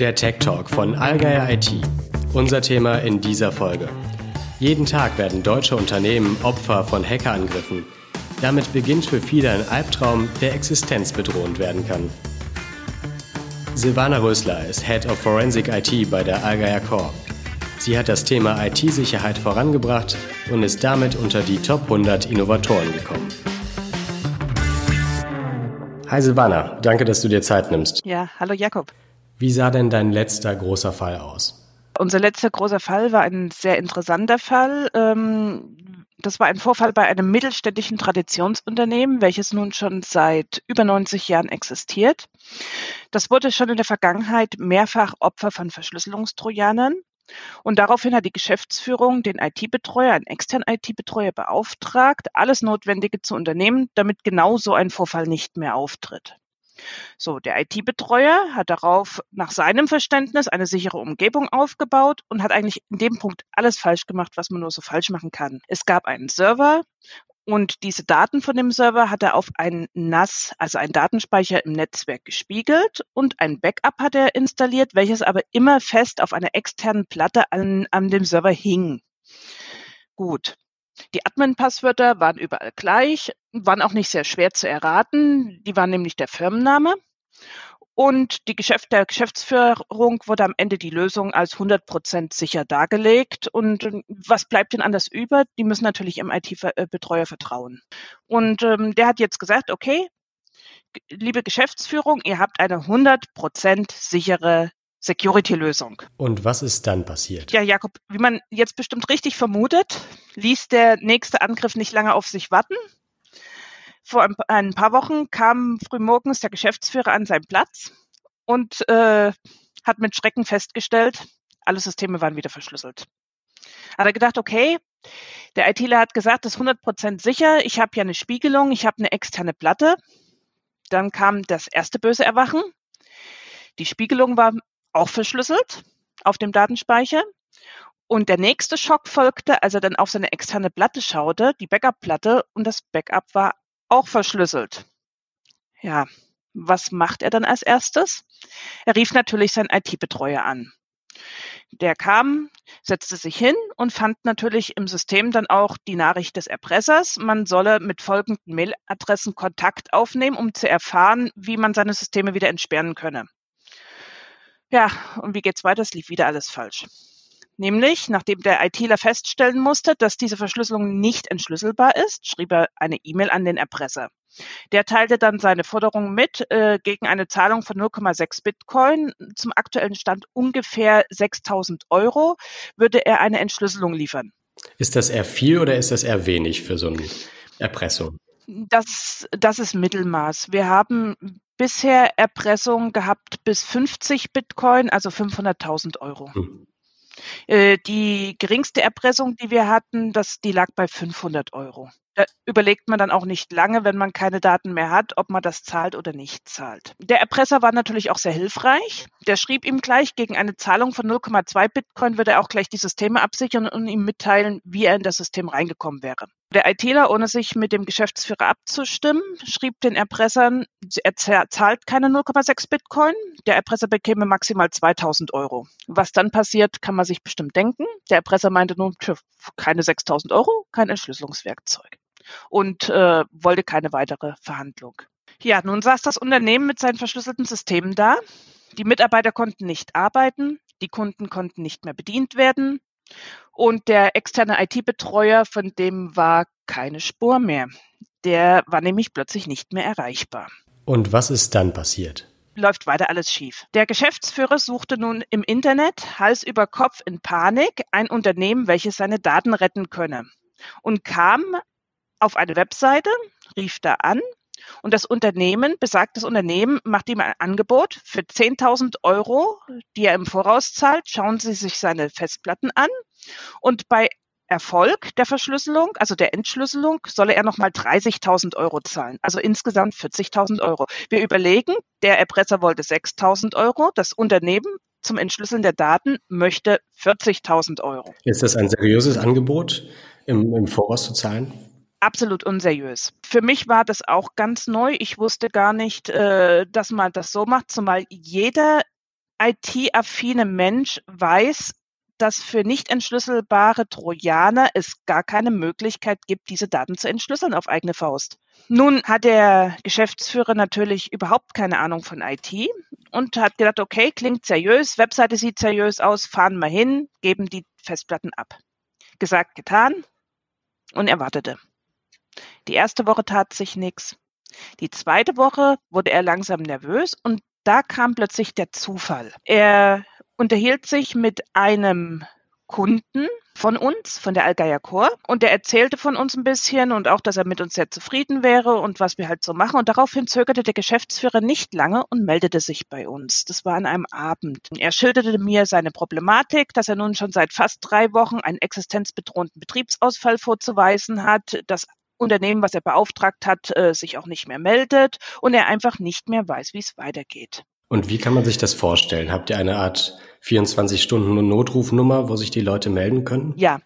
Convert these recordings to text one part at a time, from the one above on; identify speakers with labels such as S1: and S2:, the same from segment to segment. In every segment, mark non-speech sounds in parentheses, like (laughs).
S1: Der Tech Talk von Allgeier IT. Unser Thema in dieser Folge. Jeden Tag werden deutsche Unternehmen Opfer von Hackerangriffen. Damit beginnt für viele ein Albtraum, der existenzbedrohend werden kann. Silvana Rösler ist Head of Forensic IT bei der Allgeier Core. Sie hat das Thema IT-Sicherheit vorangebracht und ist damit unter die Top 100 Innovatoren gekommen. Hi Silvana, danke, dass du dir Zeit nimmst.
S2: Ja, hallo Jakob.
S1: Wie sah denn dein letzter großer Fall aus?
S2: Unser letzter großer Fall war ein sehr interessanter Fall. Ähm, das war ein Vorfall bei einem mittelständischen Traditionsunternehmen, welches nun schon seit über 90 Jahren existiert. Das wurde schon in der Vergangenheit mehrfach Opfer von Verschlüsselungstrojanern. Und daraufhin hat die Geschäftsführung den IT-Betreuer, einen externen IT-Betreuer beauftragt, alles Notwendige zu unternehmen, damit genau so ein Vorfall nicht mehr auftritt. So, der IT-Betreuer hat darauf nach seinem Verständnis eine sichere Umgebung aufgebaut und hat eigentlich in dem Punkt alles falsch gemacht, was man nur so falsch machen kann. Es gab einen Server und diese Daten von dem Server hat er auf einen NAS, also einen Datenspeicher im Netzwerk gespiegelt und ein Backup hat er installiert, welches aber immer fest auf einer externen Platte an, an dem Server hing. Gut. Die Admin-Passwörter waren überall gleich, waren auch nicht sehr schwer zu erraten. Die waren nämlich der Firmenname. Und die Geschäft der Geschäftsführung wurde am Ende die Lösung als 100 Prozent sicher dargelegt. Und ähm, was bleibt denn anders über? Die müssen natürlich im IT-Betreuer vertrauen. Und ähm, der hat jetzt gesagt, okay, liebe Geschäftsführung, ihr habt eine 100 Prozent sichere Security-Lösung.
S1: Und was ist dann passiert?
S2: Ja, Jakob, wie man jetzt bestimmt richtig vermutet, ließ der nächste Angriff nicht lange auf sich warten. Vor ein paar Wochen kam frühmorgens der Geschäftsführer an seinen Platz und äh, hat mit Schrecken festgestellt, alle Systeme waren wieder verschlüsselt. Hat er gedacht, okay, der ITler hat gesagt, das ist 100% sicher, ich habe ja eine Spiegelung, ich habe eine externe Platte. Dann kam das erste böse Erwachen. Die Spiegelung war auch verschlüsselt auf dem Datenspeicher. Und der nächste Schock folgte, als er dann auf seine externe Platte schaute, die Backup-Platte, und das Backup war auch verschlüsselt. Ja, was macht er dann als erstes? Er rief natürlich seinen IT-Betreuer an. Der kam, setzte sich hin und fand natürlich im System dann auch die Nachricht des Erpressers. Man solle mit folgenden Mailadressen Kontakt aufnehmen, um zu erfahren, wie man seine Systeme wieder entsperren könne. Ja, und wie geht's weiter? Es lief wieder alles falsch. Nämlich, nachdem der ITler feststellen musste, dass diese Verschlüsselung nicht entschlüsselbar ist, schrieb er eine E-Mail an den Erpresser. Der teilte dann seine Forderung mit äh, gegen eine Zahlung von 0,6 Bitcoin. Zum aktuellen Stand ungefähr 6000 Euro würde er eine Entschlüsselung liefern.
S1: Ist das eher viel oder ist das eher wenig für so eine Erpressung?
S2: Das, das ist Mittelmaß. Wir haben bisher Erpressung gehabt bis 50 Bitcoin, also 500.000 Euro. Hm. Äh, die geringste Erpressung, die wir hatten, das, die lag bei 500 Euro. Da überlegt man dann auch nicht lange, wenn man keine Daten mehr hat, ob man das zahlt oder nicht zahlt. Der Erpresser war natürlich auch sehr hilfreich. Der schrieb ihm gleich, gegen eine Zahlung von 0,2 Bitcoin würde er auch gleich die Systeme absichern und ihm mitteilen, wie er in das System reingekommen wäre. Der ITler, ohne sich mit dem Geschäftsführer abzustimmen, schrieb den Erpressern, er zahlt keine 0,6 Bitcoin, der Erpresser bekäme maximal 2000 Euro. Was dann passiert, kann man sich bestimmt denken. Der Erpresser meinte nun, keine 6000 Euro, kein Entschlüsselungswerkzeug und äh, wollte keine weitere Verhandlung. Ja, nun saß das Unternehmen mit seinen verschlüsselten Systemen da. Die Mitarbeiter konnten nicht arbeiten, die Kunden konnten nicht mehr bedient werden und der externe IT-Betreuer, von dem war keine Spur mehr. Der war nämlich plötzlich nicht mehr erreichbar.
S1: Und was ist dann passiert?
S2: läuft weiter alles schief. Der Geschäftsführer suchte nun im Internet Hals über Kopf in Panik ein Unternehmen, welches seine Daten retten könne und kam auf eine Webseite, rief da an und das Unternehmen, besagtes Unternehmen, macht ihm ein Angebot für 10.000 Euro, die er im Voraus zahlt. Schauen Sie sich seine Festplatten an und bei Erfolg der Verschlüsselung, also der Entschlüsselung, solle er nochmal 30.000 Euro zahlen, also insgesamt 40.000 Euro. Wir überlegen, der Erpresser wollte 6.000 Euro, das Unternehmen zum Entschlüsseln der Daten möchte 40.000 Euro.
S1: Ist das ein seriöses Angebot, im, im Voraus zu zahlen?
S2: Absolut unseriös. Für mich war das auch ganz neu. Ich wusste gar nicht, äh, dass man das so macht, zumal jeder IT-affine Mensch weiß, dass für nicht entschlüsselbare Trojaner es gar keine Möglichkeit gibt, diese Daten zu entschlüsseln auf eigene Faust. Nun hat der Geschäftsführer natürlich überhaupt keine Ahnung von IT und hat gedacht, okay, klingt seriös, Webseite sieht seriös aus, fahren wir hin, geben die Festplatten ab. Gesagt, getan und er wartete. Die erste Woche tat sich nichts. Die zweite Woche wurde er langsam nervös und da kam plötzlich der Zufall. Er unterhielt sich mit einem Kunden von uns, von der Algeier Chor, und der erzählte von uns ein bisschen und auch, dass er mit uns sehr zufrieden wäre und was wir halt so machen. Und daraufhin zögerte der Geschäftsführer nicht lange und meldete sich bei uns. Das war an einem Abend. Er schilderte mir seine Problematik, dass er nun schon seit fast drei Wochen einen existenzbedrohenden Betriebsausfall vorzuweisen hat, dass Unternehmen, was er beauftragt hat, äh, sich auch nicht mehr meldet und er einfach nicht mehr weiß, wie es weitergeht.
S1: Und wie kann man sich das vorstellen? Habt ihr eine Art 24-Stunden-Notrufnummer, wo sich die Leute melden können?
S2: Ja.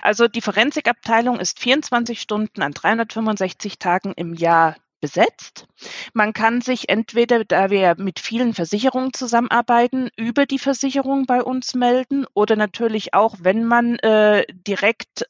S2: Also die Forensikabteilung ist 24 Stunden an 365 Tagen im Jahr besetzt. Man kann sich entweder, da wir mit vielen Versicherungen zusammenarbeiten, über die Versicherung bei uns melden oder natürlich auch, wenn man äh, direkt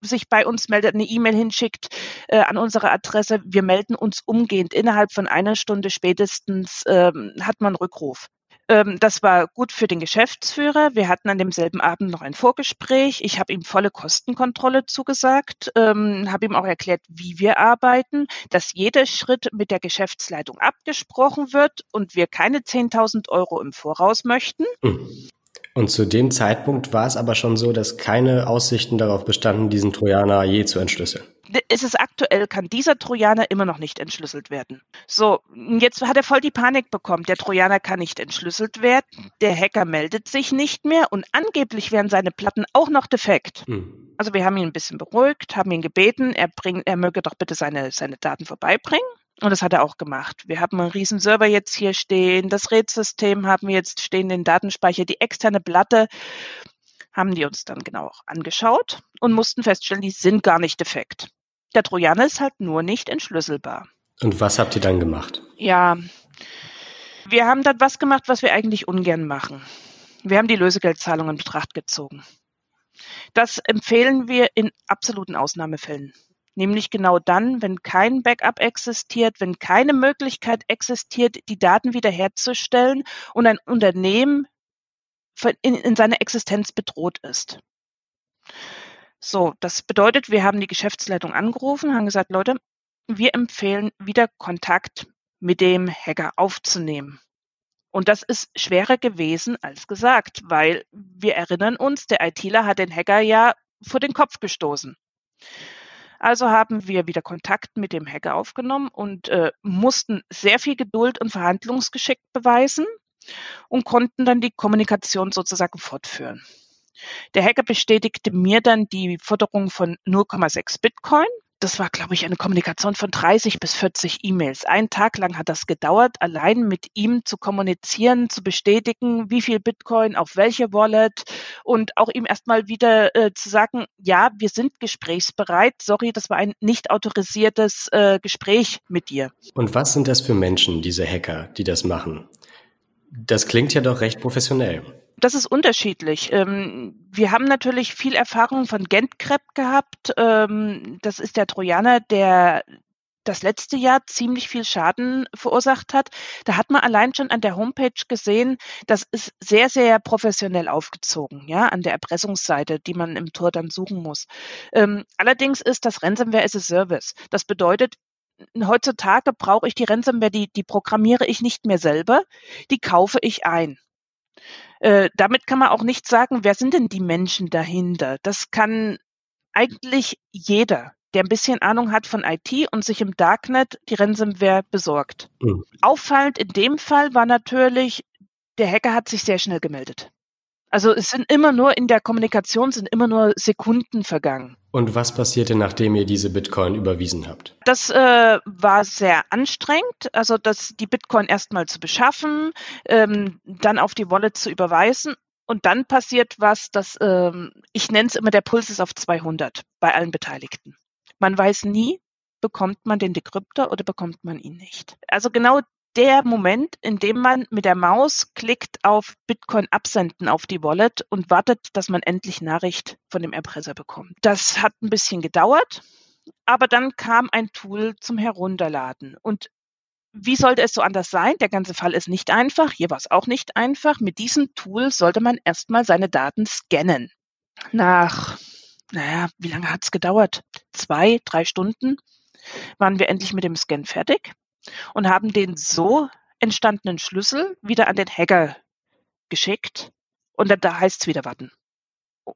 S2: sich bei uns meldet, eine E-Mail hinschickt äh, an unsere Adresse. Wir melden uns umgehend. Innerhalb von einer Stunde spätestens ähm, hat man Rückruf. Ähm, das war gut für den Geschäftsführer. Wir hatten an demselben Abend noch ein Vorgespräch. Ich habe ihm volle Kostenkontrolle zugesagt, ähm, habe ihm auch erklärt, wie wir arbeiten, dass jeder Schritt mit der Geschäftsleitung abgesprochen wird und wir keine 10.000 Euro im Voraus möchten. Mhm.
S1: Und zu dem Zeitpunkt war es aber schon so, dass keine Aussichten darauf bestanden, diesen Trojaner je zu entschlüsseln.
S2: Es ist aktuell, kann dieser Trojaner immer noch nicht entschlüsselt werden. So, jetzt hat er voll die Panik bekommen. Der Trojaner kann nicht entschlüsselt werden. Der Hacker meldet sich nicht mehr und angeblich wären seine Platten auch noch defekt. Mhm. Also wir haben ihn ein bisschen beruhigt, haben ihn gebeten, er, bring, er möge doch bitte seine, seine Daten vorbeibringen. Und das hat er auch gemacht. Wir haben einen riesen Server jetzt hier stehen, das RAID-System haben wir jetzt stehen, den Datenspeicher, die externe Platte haben die uns dann genau auch angeschaut und mussten feststellen, die sind gar nicht defekt. Der Trojaner ist halt nur nicht entschlüsselbar.
S1: Und was habt ihr dann gemacht?
S2: Ja, wir haben dann was gemacht, was wir eigentlich ungern machen. Wir haben die Lösegeldzahlung in Betracht gezogen. Das empfehlen wir in absoluten Ausnahmefällen nämlich genau dann, wenn kein Backup existiert, wenn keine Möglichkeit existiert, die Daten wiederherzustellen und ein Unternehmen in, in seiner Existenz bedroht ist. So, das bedeutet, wir haben die Geschäftsleitung angerufen, haben gesagt, Leute, wir empfehlen wieder Kontakt mit dem Hacker aufzunehmen. Und das ist schwerer gewesen als gesagt, weil wir erinnern uns, der ITler hat den Hacker ja vor den Kopf gestoßen. Also haben wir wieder Kontakt mit dem Hacker aufgenommen und äh, mussten sehr viel Geduld und Verhandlungsgeschick beweisen und konnten dann die Kommunikation sozusagen fortführen. Der Hacker bestätigte mir dann die Forderung von 0,6 Bitcoin das war, glaube ich, eine Kommunikation von 30 bis 40 E-Mails. Einen Tag lang hat das gedauert, allein mit ihm zu kommunizieren, zu bestätigen, wie viel Bitcoin auf welche Wallet und auch ihm erstmal wieder äh, zu sagen, ja, wir sind gesprächsbereit. Sorry, das war ein nicht autorisiertes äh, Gespräch mit dir.
S1: Und was sind das für Menschen, diese Hacker, die das machen? Das klingt ja doch recht professionell.
S2: Das ist unterschiedlich. Ähm, wir haben natürlich viel Erfahrung von Gentkrepp gehabt. Ähm, das ist der Trojaner, der das letzte Jahr ziemlich viel Schaden verursacht hat. Da hat man allein schon an der Homepage gesehen, das ist sehr, sehr professionell aufgezogen, ja, an der Erpressungsseite, die man im Tor dann suchen muss. Ähm, allerdings ist das Ransomware as a Service. Das bedeutet, heutzutage brauche ich die Ransomware, die, die programmiere ich nicht mehr selber, die kaufe ich ein. Äh, damit kann man auch nicht sagen, wer sind denn die Menschen dahinter? Das kann eigentlich jeder, der ein bisschen Ahnung hat von IT und sich im Darknet die Ransomware besorgt. Mhm. Auffallend in dem Fall war natürlich, der Hacker hat sich sehr schnell gemeldet. Also es sind immer nur in der Kommunikation sind immer nur Sekunden vergangen.
S1: Und was passierte, nachdem ihr diese Bitcoin überwiesen habt?
S2: Das äh, war sehr anstrengend, also das, die Bitcoin erstmal zu beschaffen, ähm, dann auf die Wallet zu überweisen und dann passiert was, das ähm, ich nenne es immer der Puls ist auf 200 bei allen Beteiligten. Man weiß nie, bekommt man den Dekryptor oder bekommt man ihn nicht. Also genau der Moment, in dem man mit der Maus klickt auf Bitcoin absenden auf die Wallet und wartet, dass man endlich Nachricht von dem Erpresser bekommt. Das hat ein bisschen gedauert, aber dann kam ein Tool zum Herunterladen und wie sollte es so anders sein? Der ganze Fall ist nicht einfach. Hier war es auch nicht einfach. Mit diesem Tool sollte man erstmal seine Daten scannen. Nach, naja, wie lange hat es gedauert? Zwei, drei Stunden waren wir endlich mit dem Scan fertig und haben den so entstandenen Schlüssel wieder an den Hacker geschickt. Und da heißt es wieder warten.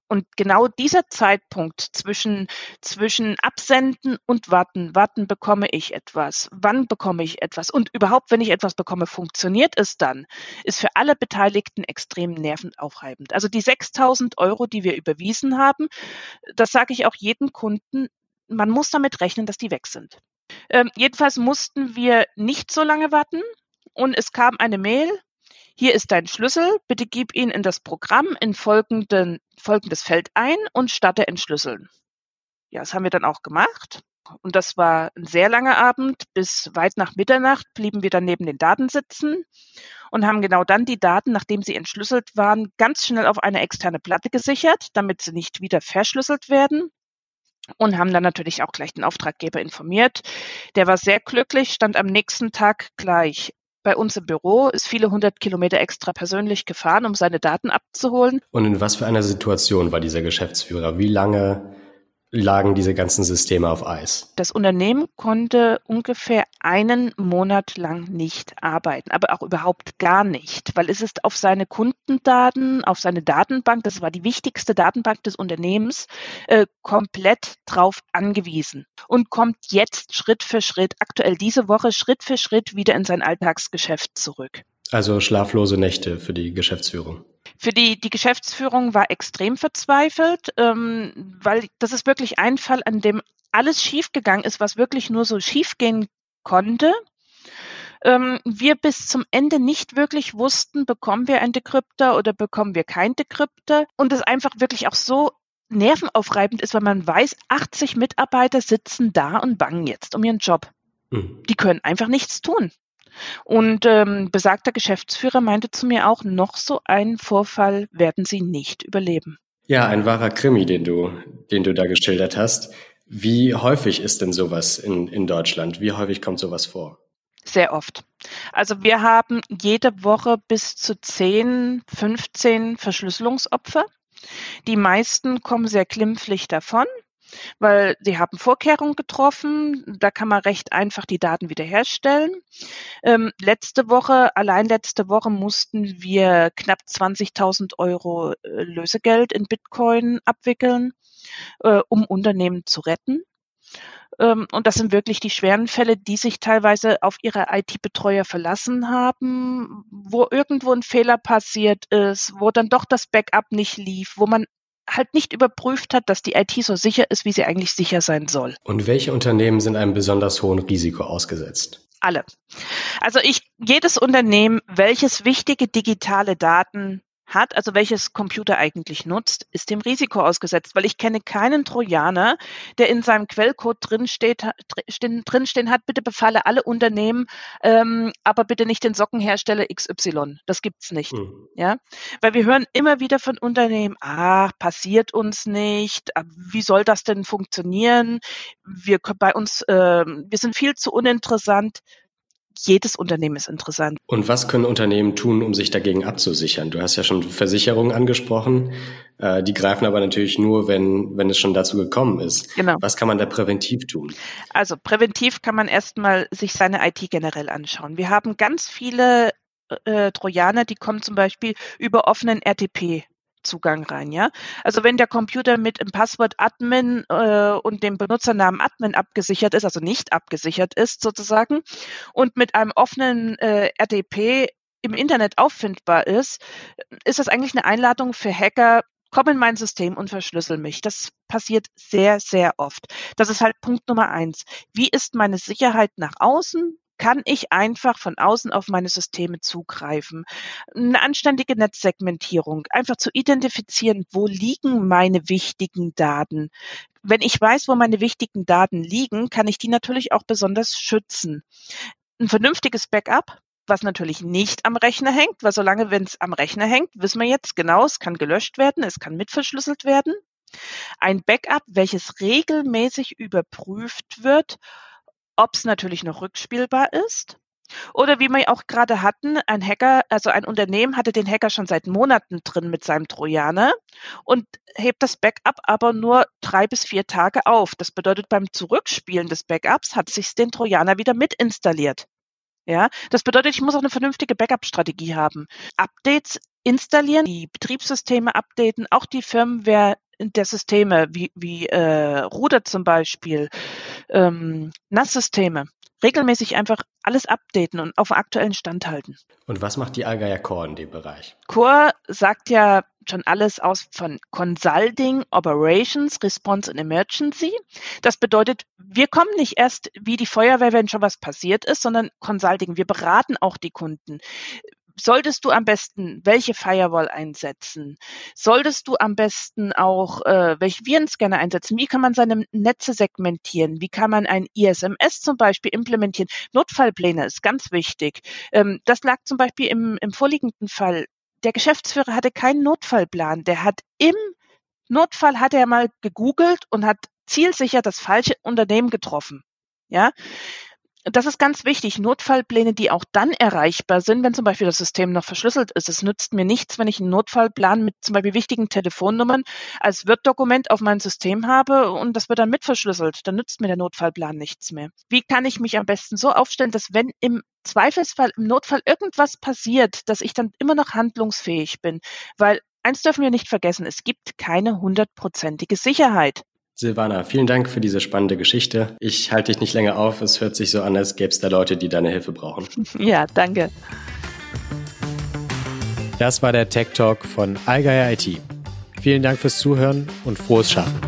S2: Und genau dieser Zeitpunkt zwischen, zwischen Absenden und Warten, warten bekomme ich etwas, wann bekomme ich etwas und überhaupt, wenn ich etwas bekomme, funktioniert es dann, ist für alle Beteiligten extrem nervenaufreibend. Also die 6000 Euro, die wir überwiesen haben, das sage ich auch jedem Kunden, man muss damit rechnen, dass die weg sind. Ähm, jedenfalls mussten wir nicht so lange warten und es kam eine Mail. Hier ist dein Schlüssel. Bitte gib ihn in das Programm in folgenden, folgendes Feld ein und starte entschlüsseln. Ja, das haben wir dann auch gemacht. Und das war ein sehr langer Abend. Bis weit nach Mitternacht blieben wir dann neben den Daten sitzen und haben genau dann die Daten, nachdem sie entschlüsselt waren, ganz schnell auf eine externe Platte gesichert, damit sie nicht wieder verschlüsselt werden und haben dann natürlich auch gleich den Auftraggeber informiert. Der war sehr glücklich, stand am nächsten Tag gleich bei uns im Büro, ist viele hundert Kilometer extra persönlich gefahren, um seine Daten abzuholen.
S1: Und in was für einer Situation war dieser Geschäftsführer? Wie lange lagen diese ganzen Systeme auf Eis.
S2: Das Unternehmen konnte ungefähr einen Monat lang nicht arbeiten, aber auch überhaupt gar nicht, weil es ist auf seine Kundendaten, auf seine Datenbank, das war die wichtigste Datenbank des Unternehmens, äh, komplett drauf angewiesen und kommt jetzt Schritt für Schritt, aktuell diese Woche Schritt für Schritt wieder in sein Alltagsgeschäft zurück.
S1: Also schlaflose Nächte für die Geschäftsführung.
S2: Für die, die Geschäftsführung war extrem verzweifelt, ähm, weil das ist wirklich ein Fall, an dem alles schiefgegangen ist, was wirklich nur so schiefgehen konnte. Ähm, wir bis zum Ende nicht wirklich wussten, bekommen wir ein Dekrypter oder bekommen wir kein Dekrypter und es einfach wirklich auch so nervenaufreibend ist, weil man weiß, 80 Mitarbeiter sitzen da und bangen jetzt um ihren Job. Mhm. Die können einfach nichts tun. Und ähm, besagter Geschäftsführer meinte zu mir auch, noch so einen Vorfall werden sie nicht überleben.
S1: Ja, ein wahrer Krimi, den du, den du da geschildert hast. Wie häufig ist denn sowas in, in Deutschland? Wie häufig kommt sowas vor?
S2: Sehr oft. Also wir haben jede Woche bis zu 10, 15 Verschlüsselungsopfer. Die meisten kommen sehr glimpflich davon weil sie haben Vorkehrungen getroffen. Da kann man recht einfach die Daten wiederherstellen. Ähm, letzte Woche, allein letzte Woche mussten wir knapp 20.000 Euro äh, Lösegeld in Bitcoin abwickeln, äh, um Unternehmen zu retten. Ähm, und das sind wirklich die schweren Fälle, die sich teilweise auf ihre IT-Betreuer verlassen haben, wo irgendwo ein Fehler passiert ist, wo dann doch das Backup nicht lief, wo man halt nicht überprüft hat, dass die IT so sicher ist, wie sie eigentlich sicher sein soll.
S1: Und welche Unternehmen sind einem besonders hohen Risiko ausgesetzt?
S2: Alle. Also ich, jedes Unternehmen, welches wichtige digitale Daten hat, also welches Computer eigentlich nutzt, ist dem Risiko ausgesetzt, weil ich kenne keinen Trojaner, der in seinem Quellcode drinsteht, drinstehen hat, bitte befalle alle Unternehmen, ähm, aber bitte nicht den Sockenhersteller XY. Das gibt's nicht. Mhm. Ja, weil wir hören immer wieder von Unternehmen, ah, passiert uns nicht, wie soll das denn funktionieren? Wir bei uns, äh, wir sind viel zu uninteressant jedes Unternehmen ist interessant.
S1: Und was können Unternehmen tun, um sich dagegen abzusichern? Du hast ja schon Versicherungen angesprochen. Äh, die greifen aber natürlich nur, wenn, wenn es schon dazu gekommen ist. Genau. Was kann man da präventiv tun?
S2: Also präventiv kann man erstmal sich seine IT generell anschauen. Wir haben ganz viele äh, Trojaner, die kommen zum Beispiel über offenen RTP Zugang rein, ja. Also wenn der Computer mit dem Passwort Admin äh, und dem Benutzernamen Admin abgesichert ist, also nicht abgesichert ist sozusagen, und mit einem offenen äh, RDP im Internet auffindbar ist, ist das eigentlich eine Einladung für Hacker, komm in mein System und verschlüssel mich. Das passiert sehr, sehr oft. Das ist halt Punkt Nummer eins. Wie ist meine Sicherheit nach außen? Kann ich einfach von außen auf meine Systeme zugreifen. Eine anständige Netzsegmentierung, einfach zu identifizieren, wo liegen meine wichtigen Daten. Wenn ich weiß, wo meine wichtigen Daten liegen, kann ich die natürlich auch besonders schützen. Ein vernünftiges Backup was natürlich nicht am Rechner hängt, weil solange, wenn es am Rechner hängt, wissen wir jetzt genau, es kann gelöscht werden, es kann mitverschlüsselt werden. Ein Backup, welches regelmäßig überprüft wird, ob es natürlich noch rückspielbar ist. Oder wie wir auch gerade hatten, ein Hacker, also ein Unternehmen hatte den Hacker schon seit Monaten drin mit seinem Trojaner und hebt das Backup aber nur drei bis vier Tage auf. Das bedeutet, beim Zurückspielen des Backups hat sich den Trojaner wieder mit installiert. Ja, das bedeutet, ich muss auch eine vernünftige Backup-Strategie haben. Updates installieren, die Betriebssysteme updaten, auch die Firmware der Systeme, wie, wie äh, Ruder zum Beispiel, ähm, NAS-Systeme, regelmäßig einfach alles updaten und auf aktuellen Stand halten.
S1: Und was macht die Allgeier Core in dem Bereich?
S2: Core sagt ja schon alles aus von Consulting, Operations, Response and Emergency. Das bedeutet, wir kommen nicht erst wie die Feuerwehr, wenn schon was passiert ist, sondern Consulting. Wir beraten auch die Kunden solltest du am besten welche Firewall einsetzen? Solltest du am besten auch äh, welche Virenscanner einsetzen? Wie kann man seine Netze segmentieren? Wie kann man ein ISMS zum Beispiel implementieren? Notfallpläne ist ganz wichtig. Ähm, das lag zum Beispiel im, im vorliegenden Fall. Der Geschäftsführer hatte keinen Notfallplan. Der hat im Notfall hat er mal gegoogelt und hat zielsicher das falsche Unternehmen getroffen. Ja, das ist ganz wichtig. Notfallpläne, die auch dann erreichbar sind, wenn zum Beispiel das System noch verschlüsselt ist. Es nützt mir nichts, wenn ich einen Notfallplan mit zum Beispiel wichtigen Telefonnummern als Word-Dokument auf meinem System habe und das wird dann mit verschlüsselt. Dann nützt mir der Notfallplan nichts mehr. Wie kann ich mich am besten so aufstellen, dass wenn im Zweifelsfall, im Notfall irgendwas passiert, dass ich dann immer noch handlungsfähig bin? Weil eins dürfen wir nicht vergessen, es gibt keine hundertprozentige Sicherheit.
S1: Silvana, vielen Dank für diese spannende Geschichte. Ich halte dich nicht länger auf. Es hört sich so an, als gäbe es da Leute, die deine Hilfe brauchen. (laughs)
S2: Ja, danke.
S1: Das war der Tech Talk von Allgeier IT. Vielen Dank fürs Zuhören und frohes Schaffen.